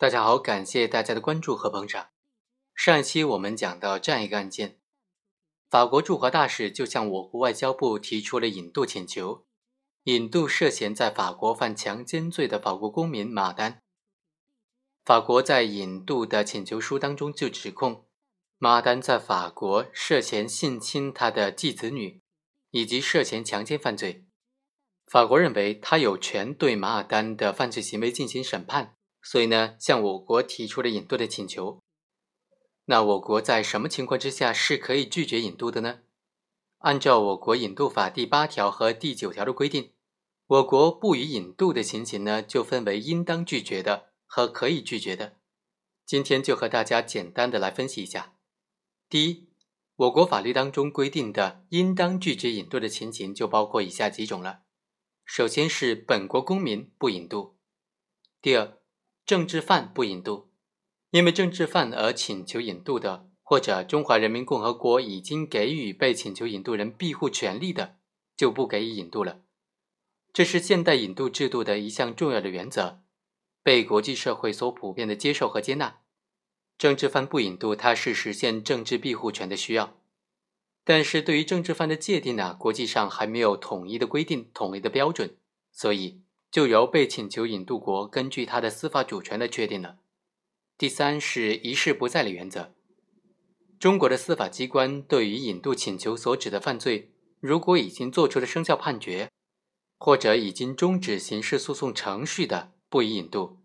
大家好，感谢大家的关注和捧场。上一期我们讲到这样一个案件：法国驻华大使就向我国外交部提出了引渡请求，引渡涉嫌在法国犯强奸罪的法国公民马丹。法国在引渡的请求书当中就指控马丹在法国涉嫌性侵他的继子女，以及涉嫌强奸犯罪。法国认为他有权对马尔丹的犯罪行为进行审判。所以呢，向我国提出了引渡的请求。那我国在什么情况之下是可以拒绝引渡的呢？按照我国引渡法第八条和第九条的规定，我国不予引渡的情形呢，就分为应当拒绝的和可以拒绝的。今天就和大家简单的来分析一下。第一，我国法律当中规定的应当拒绝引渡的情形就包括以下几种了。首先是本国公民不引渡。第二。政治犯不引渡，因为政治犯而请求引渡的，或者中华人民共和国已经给予被请求引渡人庇护权利的，就不给予引渡了。这是现代引渡制度的一项重要的原则，被国际社会所普遍的接受和接纳。政治犯不引渡，它是实现政治庇护权的需要。但是对于政治犯的界定呢，国际上还没有统一的规定、统一的标准，所以。就由被请求引渡国根据他的司法主权来确定了。第三是一事不再理原则。中国的司法机关对于引渡请求所指的犯罪，如果已经作出了生效判决，或者已经终止刑事诉讼程序的，不予引渡；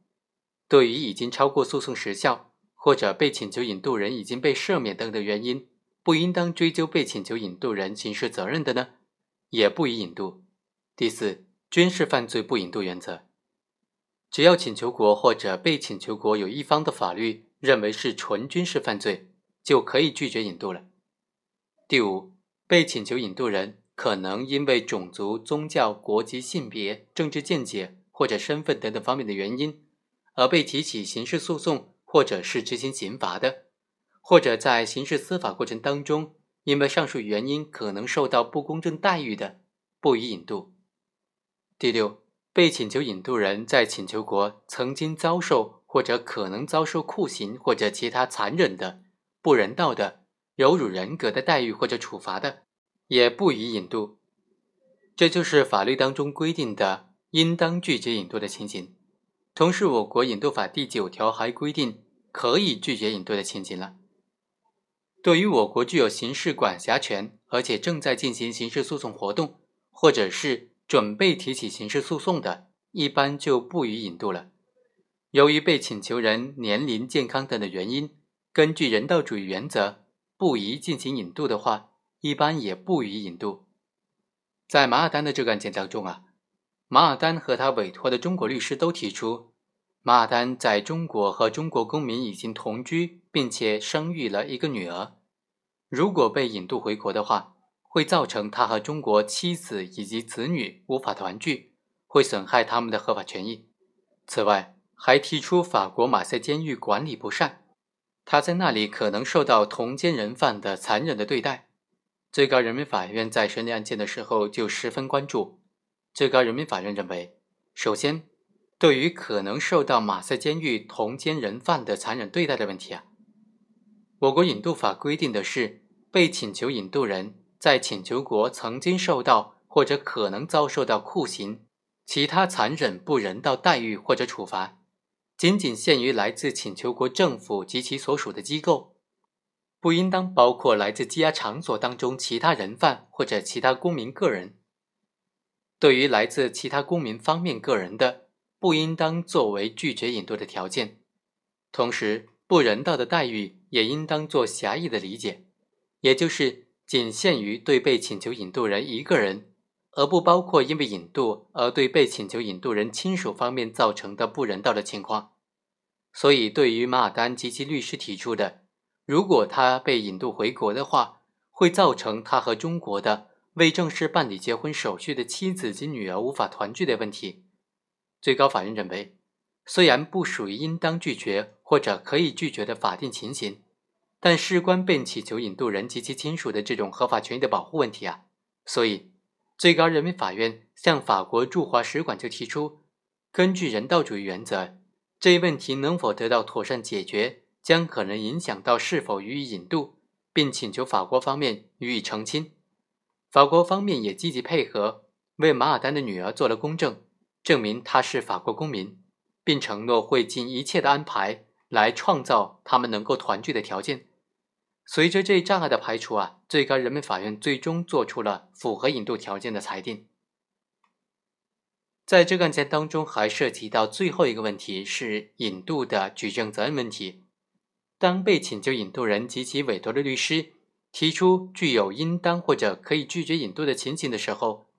对于已经超过诉讼时效，或者被请求引渡人已经被赦免等等原因，不应当追究被请求引渡人刑事责任的呢，也不予引渡。第四。军事犯罪不引渡原则，只要请求国或者被请求国有一方的法律认为是纯军事犯罪，就可以拒绝引渡了。第五，被请求引渡人可能因为种族、宗教、国籍、性别、政治见解或者身份等等方面的原因，而被提起刑事诉讼或者是执行刑罚的，或者在刑事司法过程当中因为上述原因可能受到不公正待遇的，不予引渡。第六，被请求引渡人在请求国曾经遭受或者可能遭受酷刑或者其他残忍的、不人道的、有辱人格的待遇或者处罚的，也不予引渡。这就是法律当中规定的应当拒绝引渡的情形。同时，我国引渡法第九条还规定可以拒绝引渡的情形了。对于我国具有刑事管辖权，而且正在进行刑事诉讼活动，或者是。准备提起刑事诉讼的，一般就不予引渡了。由于被请求人年龄、健康等的原因，根据人道主义原则不宜进行引渡的话，一般也不予引渡。在马尔丹的这个案件当中啊，马尔丹和他委托的中国律师都提出，马尔丹在中国和中国公民已经同居，并且生育了一个女儿，如果被引渡回国的话。会造成他和中国妻子以及子女无法团聚，会损害他们的合法权益。此外，还提出法国马赛监狱管理不善，他在那里可能受到同监人犯的残忍的对待。最高人民法院在审理案件的时候就十分关注。最高人民法院认为，首先，对于可能受到马赛监狱同监人犯的残忍对待的问题啊，我国引渡法规定的是被请求引渡人。在请求国曾经受到或者可能遭受到酷刑、其他残忍不人道待遇或者处罚，仅仅限于来自请求国政府及其所属的机构，不应当包括来自羁押场所当中其他人犯或者其他公民个人。对于来自其他公民方面个人的，不应当作为拒绝引渡的条件。同时，不人道的待遇也应当做狭义的理解，也就是。仅限于对被请求引渡人一个人，而不包括因为引渡而对被请求引渡人亲属方面造成的不人道的情况。所以，对于马尔丹及其律师提出的，如果他被引渡回国的话，会造成他和中国的未正式办理结婚手续的妻子及女儿无法团聚的问题，最高法院认为，虽然不属于应当拒绝或者可以拒绝的法定情形。但事关被请求引渡人及其亲属的这种合法权益的保护问题啊，所以最高人民法院向法国驻华使馆就提出，根据人道主义原则，这一问题能否得到妥善解决，将可能影响到是否予以引渡，并请求法国方面予以澄清。法国方面也积极配合，为马尔丹的女儿做了公证，证明她是法国公民，并承诺会尽一切的安排来创造他们能够团聚的条件。随着这一障碍的排除啊，最高人民法院最终做出了符合引渡条件的裁定。在这个案件当中，还涉及到最后一个问题是引渡的举证责任问题。当被请求引渡人及其委托的律师提出具有应当或者可以拒绝引渡的情形的时候，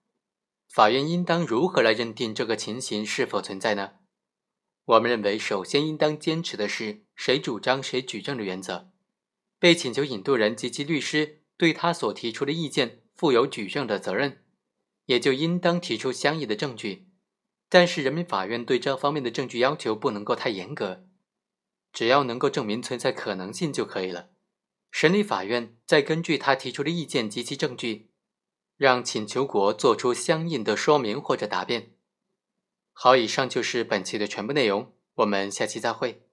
法院应当如何来认定这个情形是否存在呢？我们认为，首先应当坚持的是谁主张谁举证的原则。被请求引渡人及其律师对他所提出的意见负有举证的责任，也就应当提出相应的证据。但是，人民法院对这方面的证据要求不能够太严格，只要能够证明存在可能性就可以了。审理法院再根据他提出的意见及其证据，让请求国做出相应的说明或者答辩。好，以上就是本期的全部内容，我们下期再会。